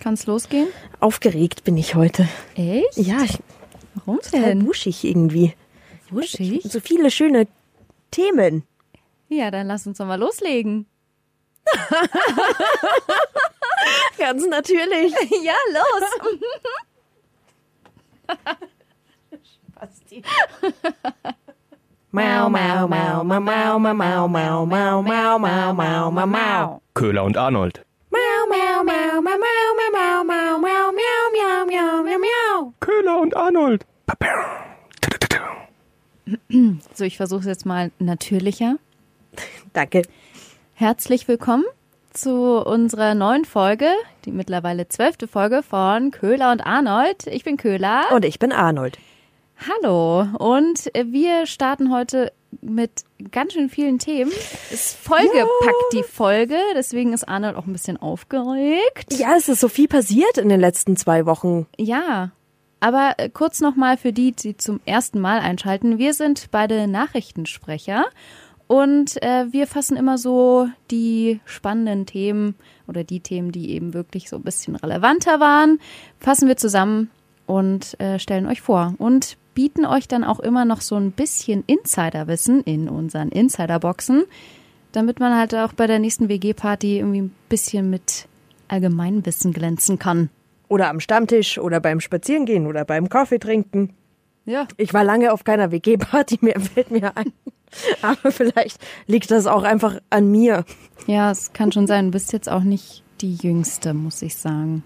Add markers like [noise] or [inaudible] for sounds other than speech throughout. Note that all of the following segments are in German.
Kann's losgehen? Aufgeregt bin ich heute. Echt? Ja, ich Warum total denn? wuschig irgendwie. Wuschig? So viele schöne Themen. Ja, dann lass uns doch mal loslegen. Ganz natürlich. ja, los. Mau, mau, mau, mau, mau, mau, mau, mau, mau, mau, mau, mau, mau, mau. Köhler und Arnold. Mau, mau, mau, mau, mau, mau, mau, mau, miau, miau, miau, miau. Köhler und Arnold. So, ich versuche es jetzt mal natürlicher. Danke. Herzlich willkommen zu unserer neuen Folge, die mittlerweile zwölfte Folge von Köhler und Arnold. Ich bin Köhler. Und ich bin Arnold. Hallo. Und äh, wir starten heute mit ganz schön vielen Themen. Ist vollgepackt die Folge, deswegen ist Arnold auch ein bisschen aufgeregt. Ja, es ist so viel passiert in den letzten zwei Wochen. Ja, aber äh, kurz nochmal für die, die zum ersten Mal einschalten. Wir sind beide Nachrichtensprecher und äh, wir fassen immer so die spannenden Themen oder die Themen, die eben wirklich so ein bisschen relevanter waren, fassen wir zusammen und äh, stellen euch vor und bieten euch dann auch immer noch so ein bisschen Insiderwissen in unseren Insiderboxen, damit man halt auch bei der nächsten WG-Party irgendwie ein bisschen mit Allgemeinwissen glänzen kann. Oder am Stammtisch oder beim Spazierengehen oder beim Kaffee trinken. Ja. Ich war lange auf keiner WG-Party [laughs] mehr, fällt mir ein. Aber vielleicht liegt das auch einfach an mir. Ja, es kann schon sein. Du bist jetzt auch nicht die Jüngste, muss ich sagen.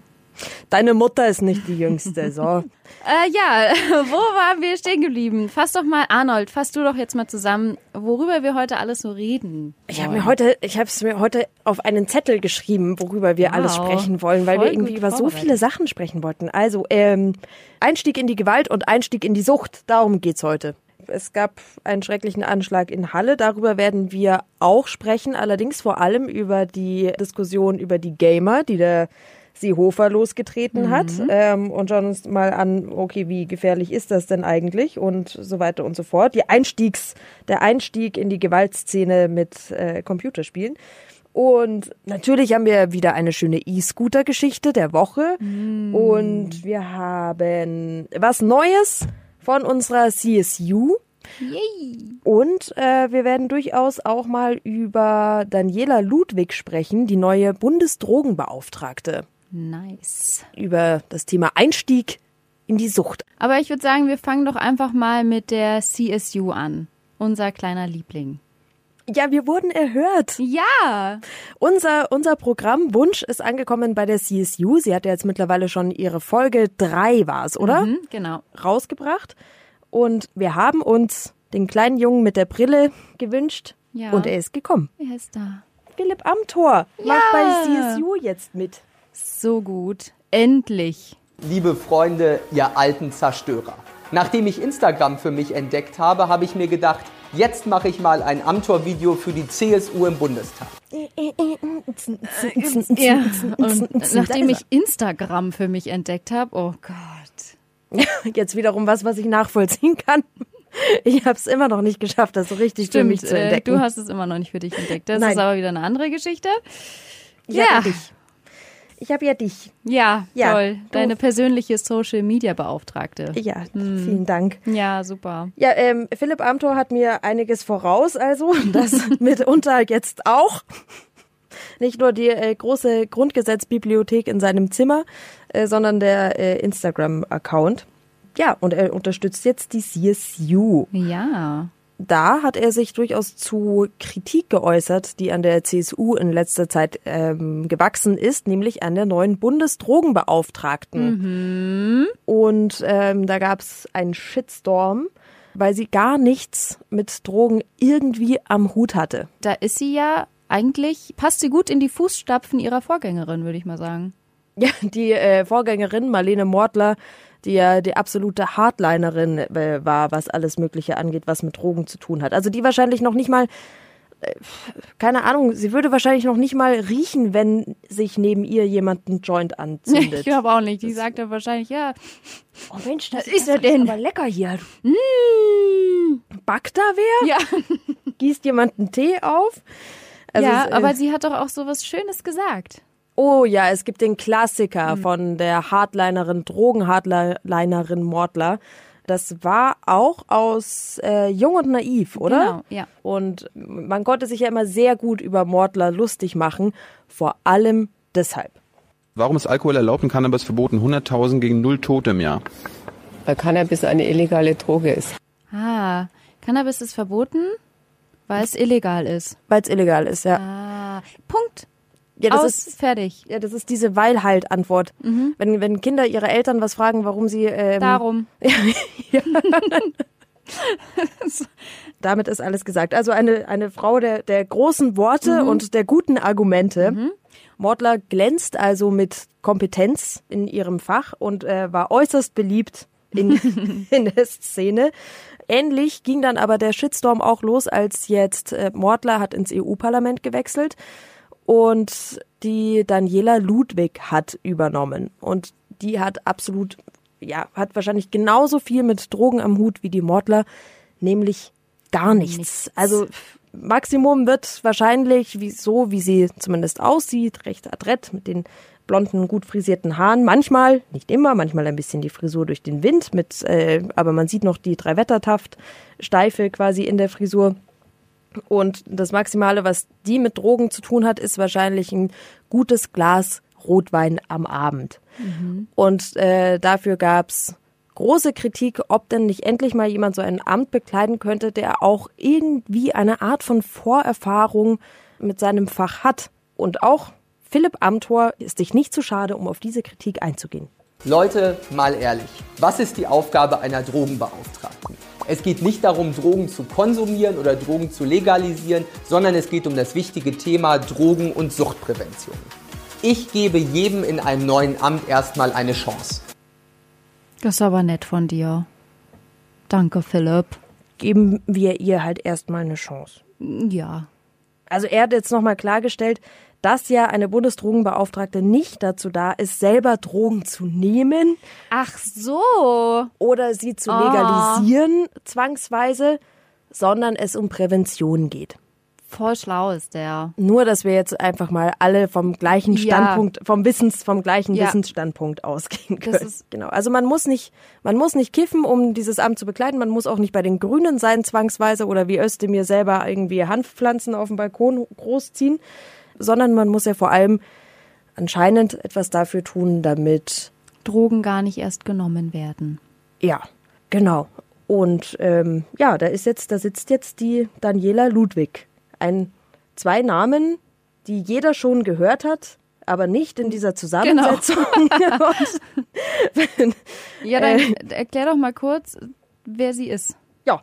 Deine Mutter ist nicht die Jüngste, so. [laughs] Äh, ja, [laughs] wo waren wir stehen geblieben? Fass doch mal, Arnold, fass du doch jetzt mal zusammen, worüber wir heute alles so reden. Ich habe mir heute, ich habe es mir heute auf einen Zettel geschrieben, worüber wir Wow. alles sprechen wollen, weil Voll wir irgendwie über so viele Sachen sprechen wollten. Also ähm, Einstieg in die Gewalt und Einstieg in die Sucht, darum geht's heute. Es gab einen schrecklichen Anschlag in Halle, darüber werden wir auch sprechen, allerdings vor allem über die Diskussion über die Gamer, die der Seehofer losgetreten hat ähm, und schauen uns mal an, okay, wie gefährlich ist das denn eigentlich und so weiter und so fort. Die Einstiegs, der Einstieg in die Gewaltszene mit äh, Computerspielen. Und natürlich haben wir wieder eine schöne E-Scooter-Geschichte der Woche. Und wir haben was Neues von unserer CSU. Yay. Und äh, wir werden durchaus auch mal über Daniela Ludwig sprechen, die neue Bundesdrogenbeauftragte, Nice. über das Thema Einstieg in die Sucht. Aber ich würde sagen, wir fangen doch einfach mal mit der CSU an. Unser kleiner Liebling. Ja, wir wurden erhört. Ja. Unser, unser Programmwunsch ist angekommen bei der CSU. Sie hat ja jetzt mittlerweile schon ihre Folge drei war es, oder? Mhm, genau. Rausgebracht. Und wir haben uns den kleinen Jungen mit der Brille gewünscht. Ja. Und er ist gekommen. Er ist da. Philipp Amthor macht bei CSU jetzt mit. So gut. Endlich. Liebe Freunde, ihr alten Zerstörer. Nachdem ich Instagram für mich entdeckt habe, habe ich mir gedacht, jetzt mache ich mal ein Amtor-Video für die CSU im Bundestag. Ja. Und nachdem ich Instagram für mich entdeckt habe, oh Gott. [laughs] Jetzt wiederum was, was ich nachvollziehen kann. Ich habe es immer noch nicht geschafft, das so richtig für mich zu äh, entdecken. du hast es immer noch nicht für dich entdeckt. Das Nein. ist aber wieder eine andere Geschichte. ich ja. ja dich. Ich habe ja dich. Ja, Ja, toll. du- Deine persönliche Social Media Beauftragte. Ja, Hm. vielen Dank. Ja, super. Ja, ähm, Philipp Amthor hat mir einiges voraus, also [laughs] das mitunter jetzt auch. Nicht nur die äh, große Grundgesetzbibliothek in seinem Zimmer, äh, sondern der äh, Instagram-Account. Ja, und er unterstützt jetzt die CSU. Ja. Da hat er sich durchaus zu Kritik geäußert, die an der CSU in letzter Zeit ähm, gewachsen ist, nämlich an der neuen Bundesdrogenbeauftragten. Und ähm, da gab es einen Shitstorm, weil sie gar nichts mit Drogen irgendwie am Hut hatte. Da ist sie ja eigentlich, passt sie gut in die Fußstapfen ihrer Vorgängerin, würde ich mal sagen. Ja, die äh, Vorgängerin Marlene Mortler, die ja die absolute Hardlinerin äh, war, was alles Mögliche angeht, was mit Drogen zu tun hat. Also die wahrscheinlich noch nicht mal, äh, keine Ahnung, sie würde wahrscheinlich noch nicht mal riechen, wenn sich neben ihr jemand einen Joint anzündet. Ich glaube auch nicht. Die sagt dann wahrscheinlich, ja, oh Mensch, das ist er denn? aber lecker hier. Mm. Backt da wer? ja. Gießt jemand einen Tee auf? Also ja, es, äh, aber sie hat doch auch so was Schönes gesagt. Oh ja, es gibt den Klassiker von der Hardlinerin, Drogenhardlinerin Mordler. Das war auch aus äh, Jung und Naiv, oder? Genau, ja. Und man konnte sich ja immer sehr gut über Mordler lustig machen, vor allem deshalb. Warum ist Alkohol erlaubt und Cannabis verboten? 100.000 gegen null Tote im Jahr. Weil Cannabis eine illegale Droge ist. Ah, Cannabis ist verboten, weil es illegal ist. Weil es illegal ist, ja. Ah, Punkt. Ja, das Aus, ist fertig. ja, das ist diese weil halt Antwort. Wenn, wenn Kinder ihre Eltern was fragen, warum sie ähm, Darum. [laughs] [laughs] damit ist alles gesagt. Also eine, eine Frau der, der großen Worte und der guten Argumente. Mordler glänzt also mit Kompetenz in ihrem Fach und äh, war äußerst beliebt in, [laughs] in der Szene. Ähnlich ging dann aber der Shitstorm auch los, als jetzt äh, Mordler hat ins EU-Parlament gewechselt und die Daniela Ludwig hat übernommen. Und die hat absolut, ja, hat wahrscheinlich genauso viel mit Drogen am Hut wie die Mordler, nämlich gar nichts. Nichts. Also Maximum wird wahrscheinlich wie, so, wie sie zumindest aussieht, recht adrett mit den blonden, gut frisierten Haaren. Manchmal, nicht immer, manchmal ein bisschen die Frisur durch den Wind, mit, äh, aber man sieht noch die Drei-Wettertaft, Steife quasi in der Frisur. Und das Maximale, was die mit Drogen zu tun hat, ist wahrscheinlich ein gutes Glas Rotwein am Abend. Und äh, dafür gab's große Kritik, ob denn nicht endlich mal jemand so ein Amt bekleiden könnte, der auch irgendwie eine Art von Vorerfahrung mit seinem Fach hat. Und auch Philipp Amthor ist sich nicht zu schade, um auf diese Kritik einzugehen. Leute, mal ehrlich, was ist die Aufgabe einer Drogenbeauftragten? Es geht nicht darum, Drogen zu konsumieren oder Drogen zu legalisieren, sondern es geht um das wichtige Thema Drogen- und Suchtprävention. Ich gebe jedem in einem neuen Amt erstmal eine Chance. Das ist aber nett von dir. Danke, Philipp. Geben wir ihr halt erstmal eine Chance. Ja. Also er hat jetzt nochmal klargestellt, dass ja eine Bundesdrogenbeauftragte nicht dazu da ist, selber Drogen zu nehmen Ach so. oder sie zu Ah. legalisieren zwangsweise, sondern es um Prävention geht. Voll schlau ist der. Nur, dass wir jetzt einfach mal alle vom gleichen Ja. Standpunkt, vom Wissens, vom gleichen Ja. Wissensstandpunkt ausgehen können. genau. Also man muss nicht, man muss nicht kiffen, um dieses Amt zu bekleiden. Man muss auch nicht bei den Grünen sein zwangsweise oder wie Özdemir selber irgendwie Hanfpflanzen auf dem Balkon großziehen, sondern man muss ja vor allem anscheinend etwas dafür tun, damit Drogen gar nicht erst genommen werden. Ja, genau. Und ähm, ja, da ist jetzt, da sitzt jetzt die Daniela Ludwig. Ein zwei Namen, die jeder schon gehört hat, aber nicht in dieser Zusammensetzung. [laughs] Und, Ja, dann erklär doch mal kurz, wer sie ist. ja,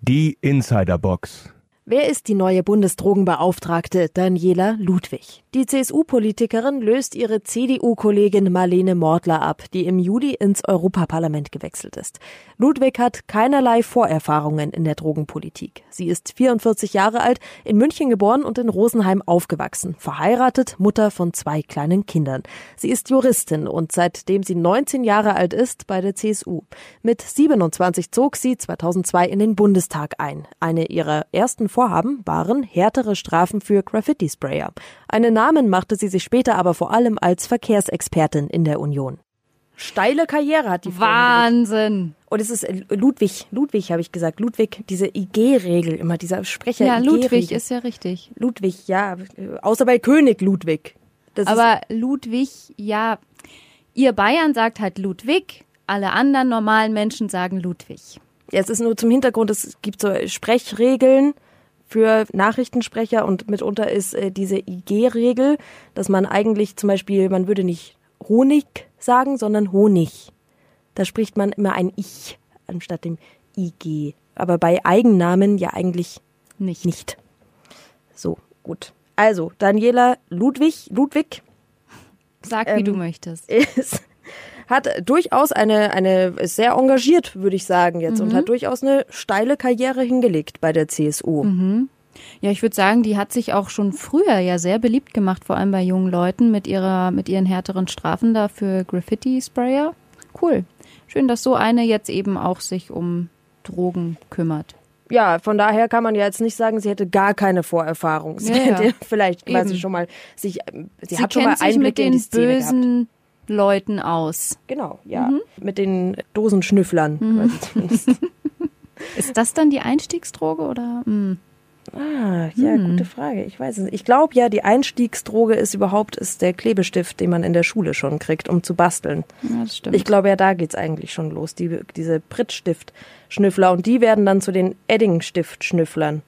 Die Insiderbox. Wer ist die neue Bundesdrogenbeauftragte Daniela Ludwig? Die CSU-Politikerin löst ihre CDU-Kollegin Marlene Mordler ab, die im Juli ins Europaparlament gewechselt ist. Ludwig hat keinerlei Vorerfahrungen in der Drogenpolitik. Sie ist 44 Jahre alt, in München geboren und in Rosenheim aufgewachsen, verheiratet, Mutter von zwei kleinen Kindern. Sie ist Juristin und seitdem sie 19 Jahre alt ist bei der CSU. Mit 27 zog sie 2002 in den Bundestag ein. Eine ihrer ersten Vorhaben waren härtere Strafen für Graffiti-Sprayer. Einen Namen machte sie sich später aber vor allem als Verkehrsexpertin in der Union. Steile Karriere hat die Frau. Wahnsinn. Und es ist äh, Ludwig, Ludwig habe ich gesagt, Ludwig, diese IG-Regel, immer dieser Sprecher. Ja, Ludwig ist ja richtig. Ludwig, ja, äh, außer bei König Ludwig. Das ist, Aber Ludwig, ja, ihr Bayern sagt halt Ludwig, alle anderen normalen Menschen sagen Ludwig. Ja, es ist nur zum Hintergrund, es gibt so Sprechregeln für Nachrichtensprecher und mitunter ist äh, diese IG-Regel, dass man eigentlich zum Beispiel, man würde nicht Honig sagen, sondern Honig. Da spricht man immer ein Ich anstatt dem IG. Aber bei Eigennamen ja eigentlich Nicht. nicht. So, gut. Also, Daniela Ludwig, Ludwig Sag, wie Ähm, du möchtest. [laughs] ist, hat durchaus eine, eine, ist sehr engagiert, würde ich sagen jetzt, und hat durchaus eine steile Karriere hingelegt bei der CSU. Ja, ich würde sagen, die hat sich auch schon früher ja sehr beliebt gemacht, vor allem bei jungen Leuten mit ihrer, mit ihren härteren Strafen da für Graffiti-Sprayer. Cool. Schön, dass so eine jetzt eben auch sich um Drogen kümmert. Ja, von daher kann man ja jetzt nicht sagen, sie hätte gar keine Vorerfahrung. Sie Ja, ja. hätte [laughs] vielleicht, weil sie schon mal sich, sie, Sie hat schon mal Einblicke mit in den die Szene gehabt. Leuten aus. Genau, ja. Mhm. Mit den Dosenschnüfflern. zumindest. [laughs] Ist das dann die Einstiegsdroge oder? Hm. Ah, ja, Hm. gute Frage. Ich weiß es nicht. Ich glaube ja, die Einstiegsdroge ist überhaupt ist der Klebestift, den man in der Schule schon kriegt, um zu basteln. Ja, das stimmt. Ich glaube ja, da geht's eigentlich schon los. Die, diese Prittstift-Schnüffler und die werden dann zu den Eddingstift-Schnüfflern.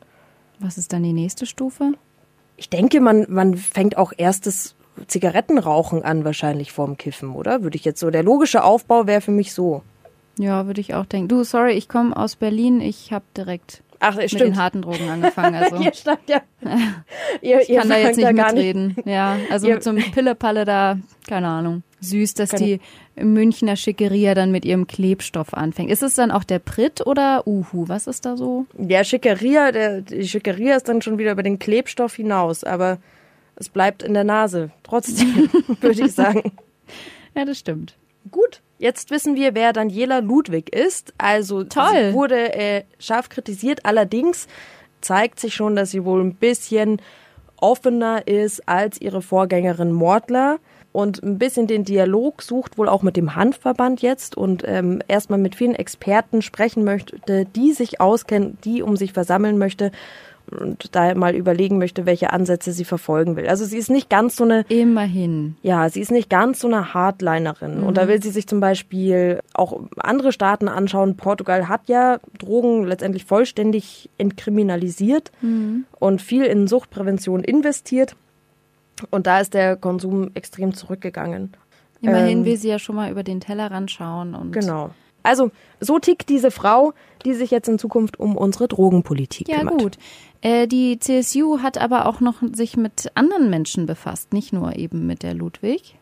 Was ist dann die nächste Stufe? Ich denke, man, man fängt auch erstes Zigarettenrauchen an, wahrscheinlich vorm Kiffen, oder? Würde ich jetzt so. Der logische Aufbau wäre für mich so. Ja, würde ich auch denken. Du, sorry, ich komme aus Berlin. Ich habe direkt Ach, mit den harten Drogen angefangen. Also Ihr [laughs] stand ja. [laughs] ihr, ich kann da jetzt nicht mitreden. Ja, also Ihr- mit so einem Pillepalle da, keine Ahnung. Süß, dass die Münchner Schickeria dann mit ihrem Klebstoff anfängt. Ist es dann auch der Pritt oder Uhu? Was ist da so? Der Schickeria, der, die Schickeria ist dann schon wieder über den Klebstoff hinaus, aber es bleibt in der Nase. Trotzdem, [laughs] würde ich sagen. Ja, das stimmt. Gut, jetzt wissen wir, wer Daniela Ludwig ist. Also Toll. sie wurde äh, scharf kritisiert. Allerdings zeigt sich schon, dass sie wohl ein bisschen offener ist als ihre Vorgängerin Mordler und ein bisschen den Dialog sucht, wohl auch mit dem Handverband jetzt und ähm, erstmal mit vielen Experten sprechen möchte, die sich auskennen, die um sich versammeln möchte und da mal überlegen möchte, welche Ansätze sie verfolgen will. Also sie ist nicht ganz so eine Immerhin. ja, sie ist nicht ganz so eine Hardlinerin. Und da will sie sich zum Beispiel auch andere Staaten anschauen. Portugal hat ja Drogen letztendlich vollständig entkriminalisiert und viel in Suchtprävention investiert. Und da ist der Konsum extrem zurückgegangen. Immerhin Ähm, will sie ja schon mal über den Tellerrand schauen und Genau. Also, so tickt diese Frau, die sich jetzt in Zukunft um unsere Drogenpolitik Ja, kümmert. gut. Äh, die CSU hat aber auch noch sich mit anderen Menschen befasst, nicht nur eben mit der Ludwig.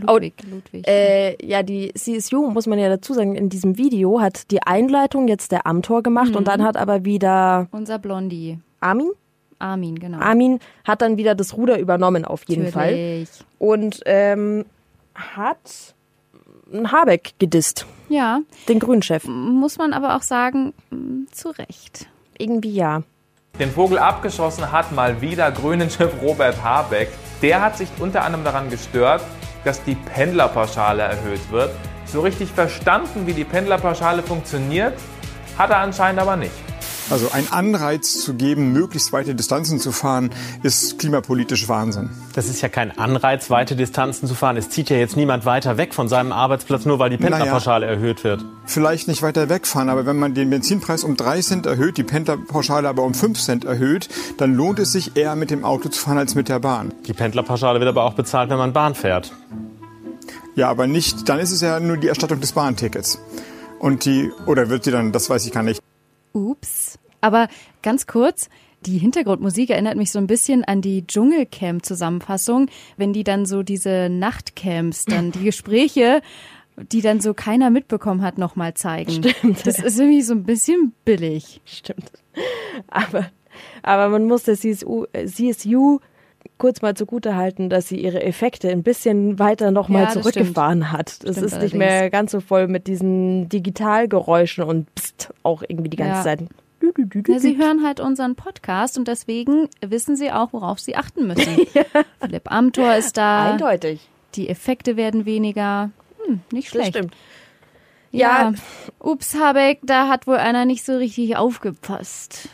Ludwig, Ludwig. Äh, ja, die CSU, muss man ja dazu sagen, in diesem Video hat die Einleitung jetzt der Amtor gemacht Mhm. und dann hat aber wieder Unser Blondie. Armin? Armin, genau. Armin hat dann wieder das Ruder übernommen, auf jeden Fall. Natürlich. Und ähm, hat einen Habeck gedisst, Ja, den Grünchef. muss man aber auch sagen, zu Recht. Irgendwie ja. Den Vogel abgeschossen hat mal wieder Grünen-Chef Robert Habeck. Der hat sich unter anderem daran gestört, dass die Pendlerpauschale erhöht wird. So richtig verstanden, wie die Pendlerpauschale funktioniert, hat er anscheinend aber nicht. Also ein Anreiz zu geben, möglichst weite Distanzen zu fahren, ist klimapolitisch Wahnsinn. Das ist ja kein Anreiz, weite Distanzen zu fahren. Es zieht ja jetzt niemand weiter weg von seinem Arbeitsplatz, nur weil die Pendlerpauschale erhöht wird. Vielleicht nicht weiter wegfahren, aber wenn man den Benzinpreis um 3 Cent erhöht, die Pendlerpauschale aber um 5 Cent erhöht, dann lohnt es sich eher mit dem Auto zu fahren als mit der Bahn. Die Pendlerpauschale wird aber auch bezahlt, wenn man Bahn fährt. Ja, aber nicht, dann ist es ja nur die Erstattung des Bahntickets. Und die, oder wird die dann, das weiß ich gar nicht. Ups. Aber ganz kurz, die Hintergrundmusik erinnert mich so ein bisschen an die Dschungelcamp-Zusammenfassung, wenn die dann so diese Nachtcamps, dann die Gespräche, die dann so keiner mitbekommen hat, nochmal zeigen. Stimmt. Das ist irgendwie so ein bisschen billig. Stimmt. Aber, aber man muss der CSU, CSU kurz mal zugute halten, dass sie ihre Effekte ein bisschen weiter nochmal Ja, das zurückgefahren hat. Das Stimmt ist nicht mehr allerdings. ganz so voll mit diesen Digitalgeräuschen und pst, auch irgendwie die ganze Ja. Zeit. Ja, sie hören halt unseren Podcast und deswegen wissen sie auch, worauf sie achten müssen. [laughs] Philipp Amthor ist da. Eindeutig. Die Effekte werden weniger. Hm, nicht Das schlecht. stimmt. Ja. Ja. Ups, Habeck, da hat wohl einer nicht so richtig aufgepasst.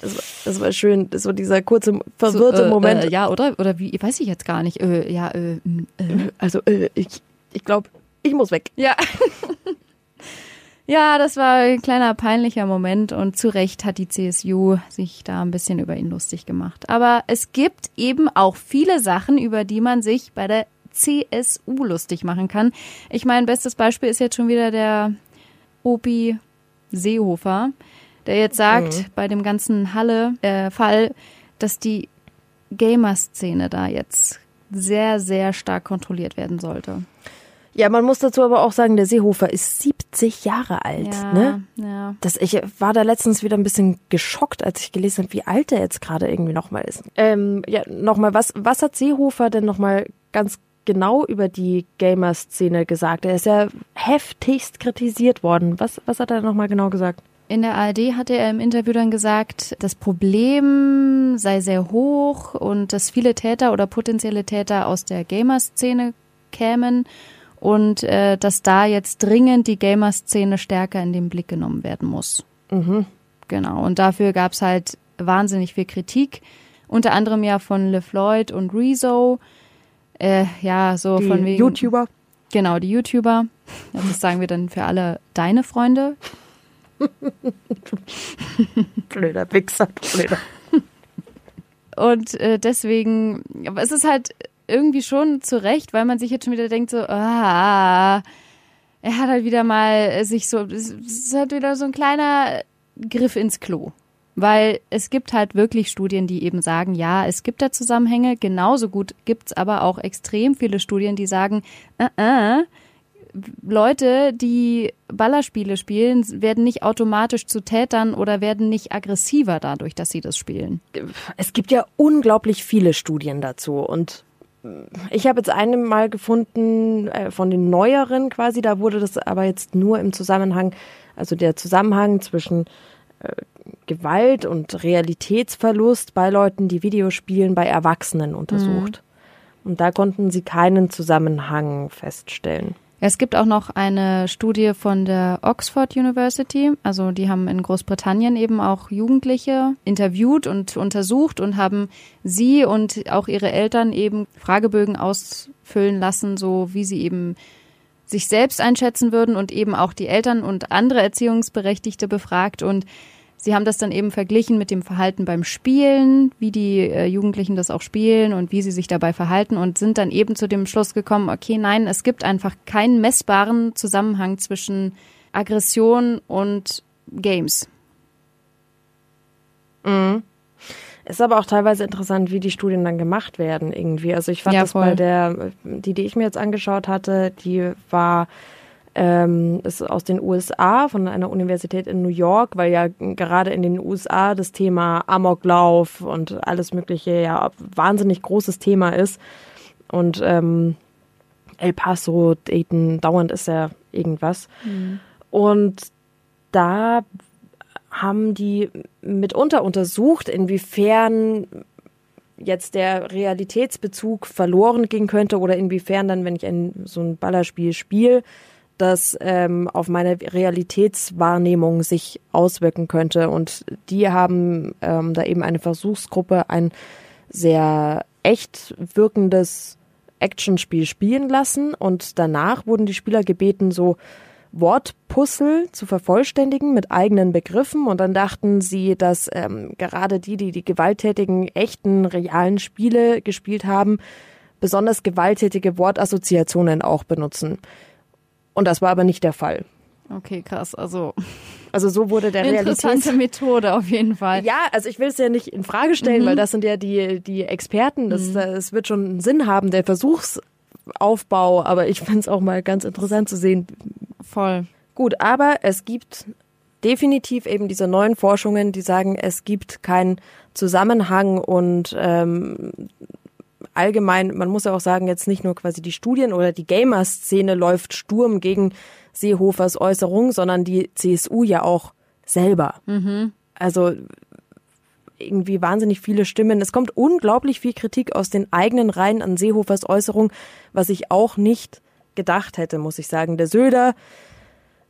Das war, das war schön, so dieser kurze, verwirrte so, äh, Moment. Äh, ja, oder? Oder wie? Weiß ich jetzt gar nicht. Äh, ja, äh, mm, äh. Also, äh, ich, ich glaube, ich muss weg. Ja. [laughs] ja, das war ein kleiner peinlicher Moment und zu Recht hat die CSU sich da ein bisschen über ihn lustig gemacht. Aber es gibt eben auch viele Sachen, über die man sich bei der CSU lustig machen kann. Ich meine, bestes Beispiel ist jetzt schon wieder der Opi Seehofer, der jetzt sagt, bei dem ganzen Halle-Fall, dass die Gamer-Szene da jetzt sehr, sehr stark kontrolliert werden sollte. Ja, man muss dazu aber auch sagen, der Seehofer ist 70 Jahre alt. Ja, Ne? ja. Das, ich war da letztens wieder ein bisschen geschockt, als ich gelesen habe, wie alt er jetzt gerade irgendwie nochmal ist. Ähm, ja, nochmal, was, was hat Seehofer denn nochmal ganz genau über die Gamer-Szene gesagt? Er ist ja heftigst kritisiert worden. Was, was hat er nochmal genau gesagt? In der ARD hatte er im Interview dann gesagt, das Problem sei sehr hoch und dass viele Täter oder potenzielle Täter aus der Gamer-Szene kämen und äh, dass da jetzt dringend die Gamer-Szene stärker in den Blick genommen werden muss. Mhm. Genau. Und dafür gab's halt wahnsinnig viel Kritik, unter anderem ja von LeFloid und Rezo. Äh, ja, so Die von wegen. YouTuber. Genau, die YouTuber. Das sagen wir dann für alle deine Freunde. [laughs] Blöder Wichser, blöder. Und äh, deswegen, aber es ist halt irgendwie schon zu Recht, weil man sich jetzt schon wieder denkt so, ah, er hat halt wieder mal sich so, es ist halt wieder so ein kleiner Griff ins Klo. Weil es gibt halt wirklich Studien, die eben sagen, ja, es gibt da Zusammenhänge. Genauso gut gibt's aber auch extrem viele Studien, die sagen, äh, äh, Leute, die Ballerspiele spielen, werden nicht automatisch zu Tätern oder werden nicht aggressiver dadurch, dass sie das spielen. Es gibt ja unglaublich viele Studien dazu und ich habe jetzt eine mal gefunden äh, von den neueren quasi, da wurde das aber jetzt nur im Zusammenhang, also der Zusammenhang zwischen äh, Gewalt und Realitätsverlust bei Leuten, die Videospielen, bei Erwachsenen untersucht. Und da konnten sie keinen Zusammenhang feststellen. Es gibt auch noch eine Studie von der Oxford University. Also die haben in Großbritannien eben auch Jugendliche interviewt und untersucht und haben sie und auch ihre Eltern eben Fragebögen ausfüllen lassen, so wie sie eben sich selbst einschätzen würden und eben auch die Eltern und andere Erziehungsberechtigte befragt und Sie haben das dann eben verglichen mit dem Verhalten beim Spielen, wie die äh, Jugendlichen das auch spielen und wie sie sich dabei verhalten und sind dann eben zu dem Schluss gekommen, okay, nein, es gibt einfach keinen messbaren Zusammenhang zwischen Aggression und Games. Mhm. Ist aber auch teilweise interessant, wie die Studien dann gemacht werden irgendwie. Also ich fand Ja, das voll. bei der, die, die ich mir jetzt angeschaut hatte, die war ähm, ist aus den USA, von einer Universität in New York, weil ja gerade in den USA das Thema Amoklauf und alles Mögliche ja wahnsinnig großes Thema ist. Und ähm, El Paso, Dayton, dauernd ist ja irgendwas. Und da haben die mitunter untersucht, inwiefern jetzt der Realitätsbezug verloren gehen könnte oder inwiefern dann, wenn ich ein, so ein Ballerspiel spiele, das ähm, auf meine Realitätswahrnehmung sich auswirken könnte. Und die haben ähm, da eben eine Versuchsgruppe ein sehr echt wirkendes Actionspiel spielen lassen und danach wurden die Spieler gebeten, so Wortpuzzle zu vervollständigen mit eigenen Begriffen und dann dachten sie, dass ähm, gerade die, die die gewalttätigen, echten, realen Spiele gespielt haben, besonders gewalttätige Wortassoziationen auch benutzen. Und das war aber nicht der Fall. Okay, krass. Also Also so wurde der interessante Realitäts Methode auf jeden Fall. ja, also ich will es ja nicht in Frage stellen, Mhm. weil das sind ja die, die Experten. Das, das wird schon einen Sinn haben, der Versuchsaufbau. Aber ich finde es auch mal ganz interessant zu sehen. Voll. Gut, aber es gibt definitiv eben diese neuen Forschungen, die sagen, es gibt keinen Zusammenhang und ähm, allgemein, man muss ja auch sagen, jetzt nicht nur quasi die Studien oder die Gamer-Szene läuft Sturm gegen Seehofers Äußerung, sondern die CSU ja auch selber. Also irgendwie wahnsinnig viele Stimmen. Es kommt unglaublich viel Kritik aus den eigenen Reihen an Seehofers Äußerung, was ich auch nicht gedacht hätte, muss ich sagen. Der Söder,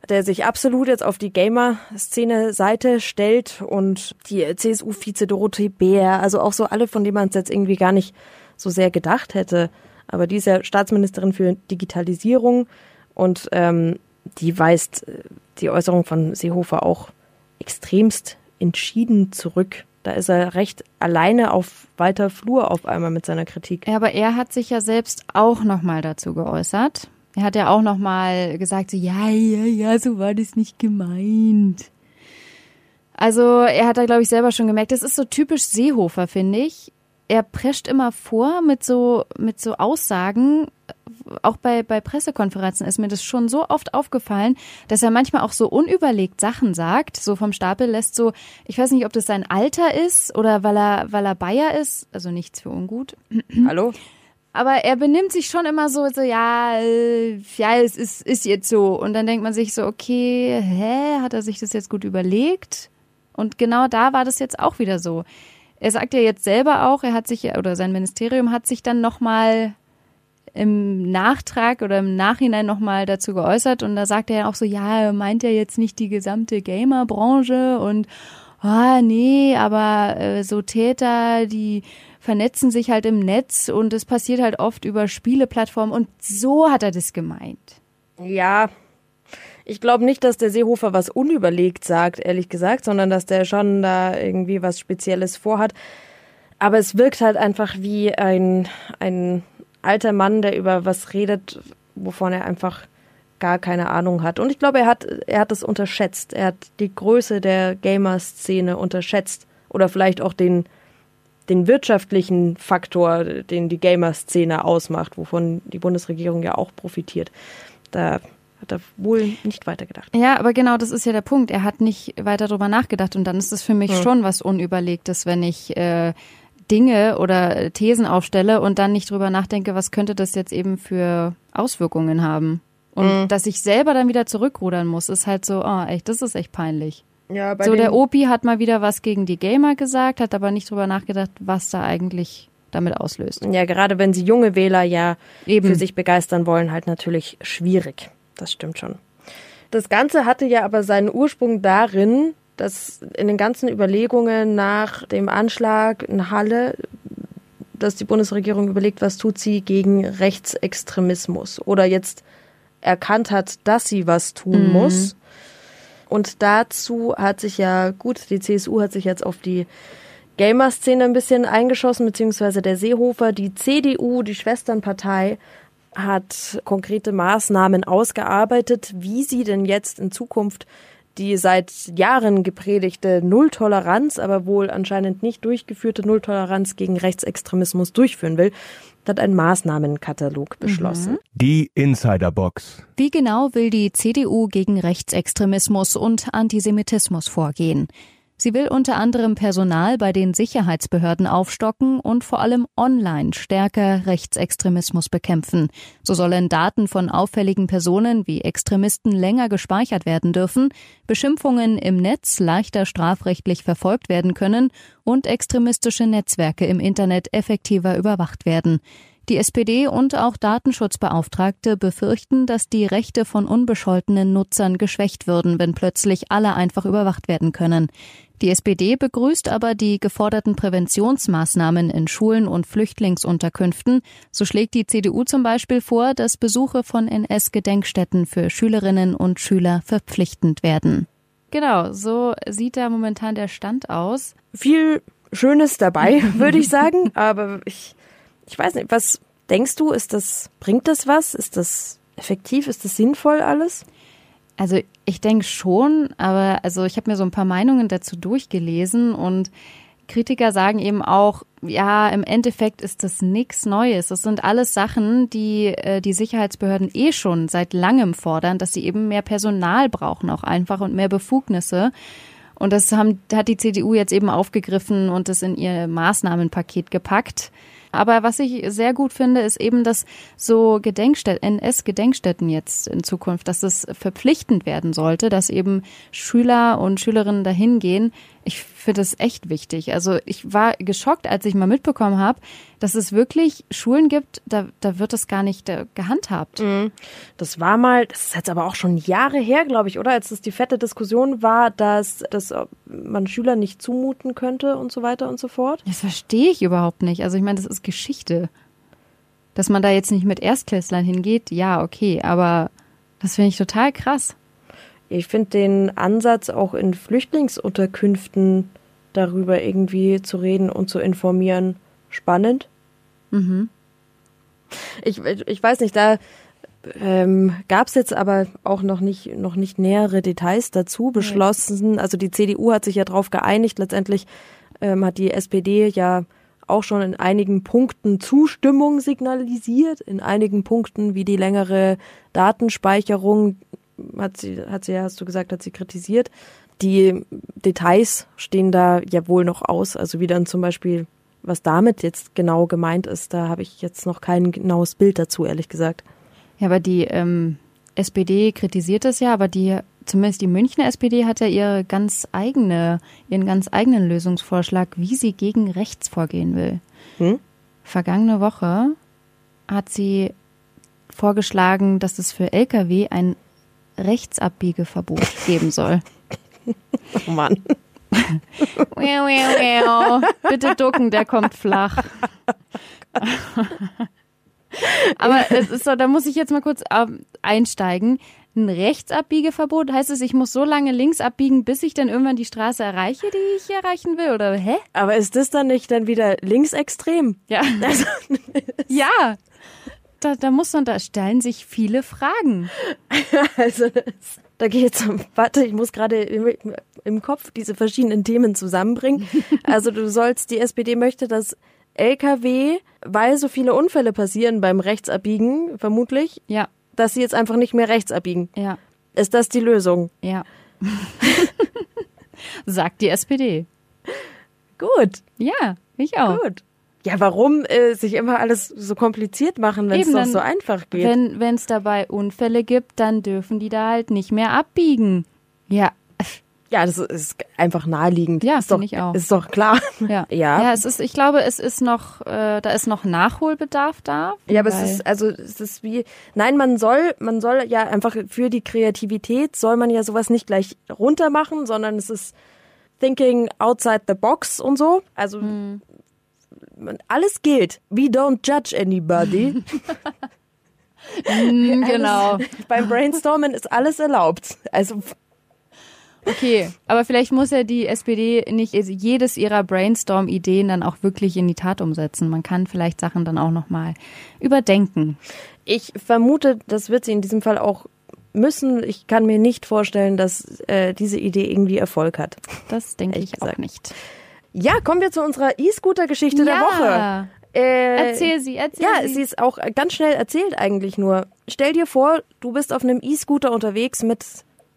der sich absolut jetzt auf die Gamer-Szene-Seite stellt und die CSU-Vize Dorothee Bär, also auch so alle, von denen man es jetzt irgendwie gar nicht so sehr gedacht hätte. Aber die ist ja Staatsministerin für Digitalisierung und ähm, die weist äh, die Äußerung von Seehofer auch extremst entschieden zurück. Da ist er recht alleine auf weiter Flur auf einmal mit seiner Kritik. Ja, aber er hat sich ja selbst auch nochmal dazu geäußert. Er hat ja auch nochmal gesagt, so, ja, ja, ja, so war das nicht gemeint. Also er hat da, glaube ich, selber schon gemerkt, das ist so typisch Seehofer, finde ich. Er prescht immer vor mit so, mit so Aussagen, auch bei, bei Pressekonferenzen ist mir das schon so oft aufgefallen, dass er manchmal auch so unüberlegt Sachen sagt, so vom Stapel lässt so, ich weiß nicht, ob das sein Alter ist oder weil er, weil er Bayer ist, also nichts für ungut. Hallo? aber er benimmt sich schon immer so, so ja, äh, ja, es ist, ist jetzt so. Und dann denkt man sich so, okay, hä, hat er sich das jetzt gut überlegt? Und genau da war das jetzt auch wieder so. Er sagt ja jetzt selber auch, er hat sich, oder sein Ministerium hat sich dann nochmal im Nachtrag oder im Nachhinein nochmal dazu geäußert und da sagt er ja auch so, ja, er meint ja jetzt nicht die gesamte Gamer-Branche und ah, nee, aber äh, so Täter, die vernetzen sich halt im Netz und es passiert halt oft über Spieleplattformen und so hat er das gemeint. Ja, ich glaube nicht, dass der Seehofer was unüberlegt sagt, ehrlich gesagt, sondern dass der schon da irgendwie was Spezielles vorhat. Aber es wirkt halt einfach wie ein, ein alter Mann, der über was redet, wovon er einfach gar keine Ahnung hat. Und ich glaube, er hat, er hat es unterschätzt. Er hat die Größe der Gamer-Szene unterschätzt. Oder vielleicht auch den, den wirtschaftlichen Faktor, den die Gamer-Szene ausmacht, wovon die Bundesregierung ja auch profitiert. Da hat er wohl nicht weitergedacht. Ja, aber genau das ist ja der Punkt. Er hat nicht weiter darüber nachgedacht und dann ist es für mich hm. schon was Unüberlegtes, wenn ich äh, Dinge oder Thesen aufstelle und dann nicht drüber nachdenke, was könnte das jetzt eben für Auswirkungen haben. Und mhm. dass ich selber dann wieder zurückrudern muss, ist halt so, oh, echt, das ist echt peinlich. Ja, so, der Opi hat mal wieder was gegen die Gamer gesagt, hat aber nicht drüber nachgedacht, was da eigentlich damit auslöst. Ja, gerade wenn sie junge Wähler ja Eben. für sich begeistern wollen, halt natürlich schwierig. Das stimmt schon. Das Ganze hatte ja aber seinen Ursprung darin, dass in den ganzen Überlegungen nach dem Anschlag in Halle, dass die Bundesregierung überlegt, was tut sie gegen Rechtsextremismus oder jetzt erkannt hat, dass sie was tun mhm. muss. Und dazu hat sich ja, gut, die CSU hat sich jetzt auf die Gamer-Szene ein bisschen eingeschossen, beziehungsweise der Seehofer, die CDU, die Schwesternpartei, hat konkrete Maßnahmen ausgearbeitet, wie sie denn jetzt in Zukunft die seit Jahren gepredigte Nulltoleranz, aber wohl anscheinend nicht durchgeführte Nulltoleranz gegen Rechtsextremismus durchführen will, hat einen Maßnahmenkatalog beschlossen. Mhm. Die Insiderbox. Wie genau will die CDU gegen Rechtsextremismus und Antisemitismus vorgehen? Sie will unter anderem Personal bei den Sicherheitsbehörden aufstocken und vor allem online stärker Rechtsextremismus bekämpfen. So sollen Daten von auffälligen Personen wie Extremisten länger gespeichert werden dürfen, Beschimpfungen im Netz leichter strafrechtlich verfolgt werden können und extremistische Netzwerke im Internet effektiver überwacht werden. Die SPD und auch Datenschutzbeauftragte befürchten, dass die Rechte von unbescholtenen Nutzern geschwächt würden, wenn plötzlich alle einfach überwacht werden können. Die SPD begrüßt aber die geforderten Präventionsmaßnahmen in Schulen und Flüchtlingsunterkünften. So schlägt die CDU zum Beispiel vor, dass Besuche von NS-Gedenkstätten für Schülerinnen und Schüler verpflichtend werden. Genau, so sieht da momentan der Stand aus. Viel Schönes dabei, [laughs] würde ich sagen, aber ich ich weiß nicht, was denkst du, ist das, bringt das was? Ist das effektiv? Ist das sinnvoll alles? Also ich denke schon, aber also ich habe mir so ein paar Meinungen dazu durchgelesen und Kritiker sagen eben auch, ja, im Endeffekt ist das nichts Neues. Das sind alles Sachen, die äh, die Sicherheitsbehörden eh schon seit langem fordern, dass sie eben mehr Personal brauchen, auch einfach und mehr Befugnisse. Und das haben, hat die CDU jetzt eben aufgegriffen und das in ihr Maßnahmenpaket gepackt. Aber was ich sehr gut finde, ist eben, dass so Gedenkstätten, NS-Gedenkstätten jetzt in Zukunft, dass es verpflichtend werden sollte, dass eben Schüler und Schülerinnen dahin gehen. Ich finde das echt wichtig. Also ich war geschockt, als ich mal mitbekommen habe, dass es wirklich Schulen gibt, da, da wird das gar nicht äh, gehandhabt. Mhm. Das war mal, das ist jetzt aber auch schon Jahre her, glaube ich, oder? Als es die fette Diskussion war, dass, dass man Schüler nicht zumuten könnte und so weiter und so fort. Das verstehe ich überhaupt nicht. Also ich meine, das ist Geschichte. Dass man da jetzt nicht mit Erstklässlern hingeht, ja, okay, aber das finde ich total krass. Ich finde den Ansatz auch in Flüchtlingsunterkünften darüber irgendwie zu reden und zu informieren spannend. Mhm. Ich, ich weiß nicht, da ähm, gab es jetzt aber auch noch nicht, noch nicht nähere Details dazu beschlossen. Also die CDU hat sich ja darauf geeinigt. Letztendlich ähm, hat die SPD ja auch schon in einigen Punkten Zustimmung signalisiert, in einigen Punkten wie die längere Datenspeicherung hat sie, hat sie, hast du gesagt, hat sie kritisiert. Die Details stehen da ja wohl noch aus, also wie dann zum Beispiel was damit jetzt genau gemeint ist, da habe ich jetzt noch kein genaues Bild dazu, ehrlich gesagt. Ja, aber die ähm, SPD kritisiert es ja, aber die zumindest die Münchner SPD hat ja ihre ganz eigene, ihren ganz eigenen Lösungsvorschlag, wie sie gegen rechts vorgehen will. Hm? Vergangene Woche hat sie vorgeschlagen, dass es für Lkw ein Rechtsabbiegeverbot geben soll. [laughs] Oh Mann. Bitte ducken, der kommt flach. [laughs] Aber es ist so, da muss ich jetzt mal kurz ähm, einsteigen. Ein Rechtsabbiegeverbot heißt es, ich muss so lange links abbiegen, bis ich dann irgendwann die Straße erreiche, die ich erreichen will, oder hä? Aber ist das dann nicht dann wieder linksextrem? Ja. Also, [laughs] ja. Da, da muss man, da stellen sich viele Fragen. [laughs] Also das, da geht's um, warte, ich muss gerade im, im Kopf diese verschiedenen Themen zusammenbringen. [laughs] Also du sollst, die SPD möchte, dass LKW, weil so viele Unfälle passieren beim Rechtsabbiegen, vermutlich, ja. dass sie jetzt einfach nicht mehr rechts abbiegen. Ja. Ist das die Lösung? Ja. [laughs] Sagt die SPD. Gut. Ja, ich auch. Gut. Ja, warum äh, sich immer alles so kompliziert machen, wenn es doch so einfach geht? Wenn es dabei Unfälle gibt, dann dürfen die da halt nicht mehr abbiegen. Ja, ja, das ist einfach naheliegend. Ja, doch, ich auch. Ist doch klar. [laughs] Ja. ja. Ja, es ist, ich glaube, es ist noch, äh, da ist noch Nachholbedarf da. Ja, aber es ist, also, es ist wie, nein, man soll, man soll ja einfach für die Kreativität soll man ja sowas nicht gleich runter machen, sondern es ist thinking outside the box und so. Also, hm. Alles gilt. We don't judge anybody. [laughs] mm, genau. Beim [laughs] Brainstormen ist alles erlaubt. Also, Okay, aber vielleicht muss ja die SPD nicht jedes ihrer Brainstorm-Ideen dann auch wirklich in die Tat umsetzen. Man kann vielleicht Sachen dann auch nochmal überdenken. Ich vermute, das wird sie in diesem Fall auch müssen. Ich kann mir nicht vorstellen, dass äh, diese Idee irgendwie Erfolg hat. Das denke ich gesagt. auch nicht. Ja, kommen wir zu unserer E-Scooter-Geschichte ja. der Woche. Äh, erzähl sie, erzähl ja, sie. Ja, sie ist auch ganz schnell erzählt eigentlich nur. Stell dir vor, du bist auf einem E-Scooter unterwegs mit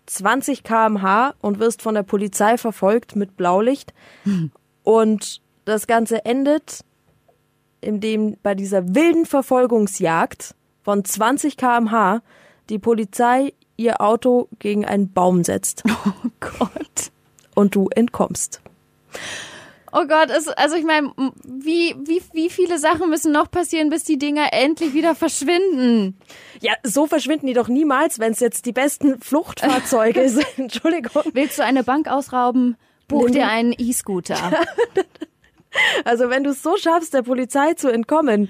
20 km/h und wirst von der Polizei verfolgt mit Blaulicht. Hm. Und das Ganze endet, indem bei dieser wilden Verfolgungsjagd von 20 km/h die Polizei ihr Auto gegen einen Baum setzt. Oh Gott. Und du entkommst. Oh Gott, es, also ich meine, wie, wie, wie viele Sachen müssen noch passieren, bis die Dinger endlich wieder verschwinden? Ja, so verschwinden die doch niemals, wenn es jetzt die besten Fluchtfahrzeuge [laughs] sind. Entschuldigung. Willst du eine Bank ausrauben? Buch dir einen E-Scooter. [laughs] also wenn du es so schaffst, der Polizei zu entkommen,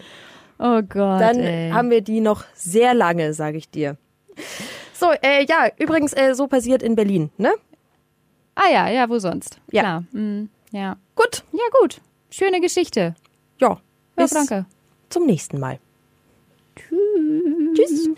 oh Gott, dann ey. haben wir die noch sehr lange, sage ich dir. So, äh, ja, übrigens, äh, so passiert in Berlin, ne? Ah ja, ja, wo sonst? Ja. Klar. Mhm. Ja. Gut. Ja, gut. Schöne Geschichte. Ja. Ja, danke. Zum nächsten Mal. Tschüss. Tschüss.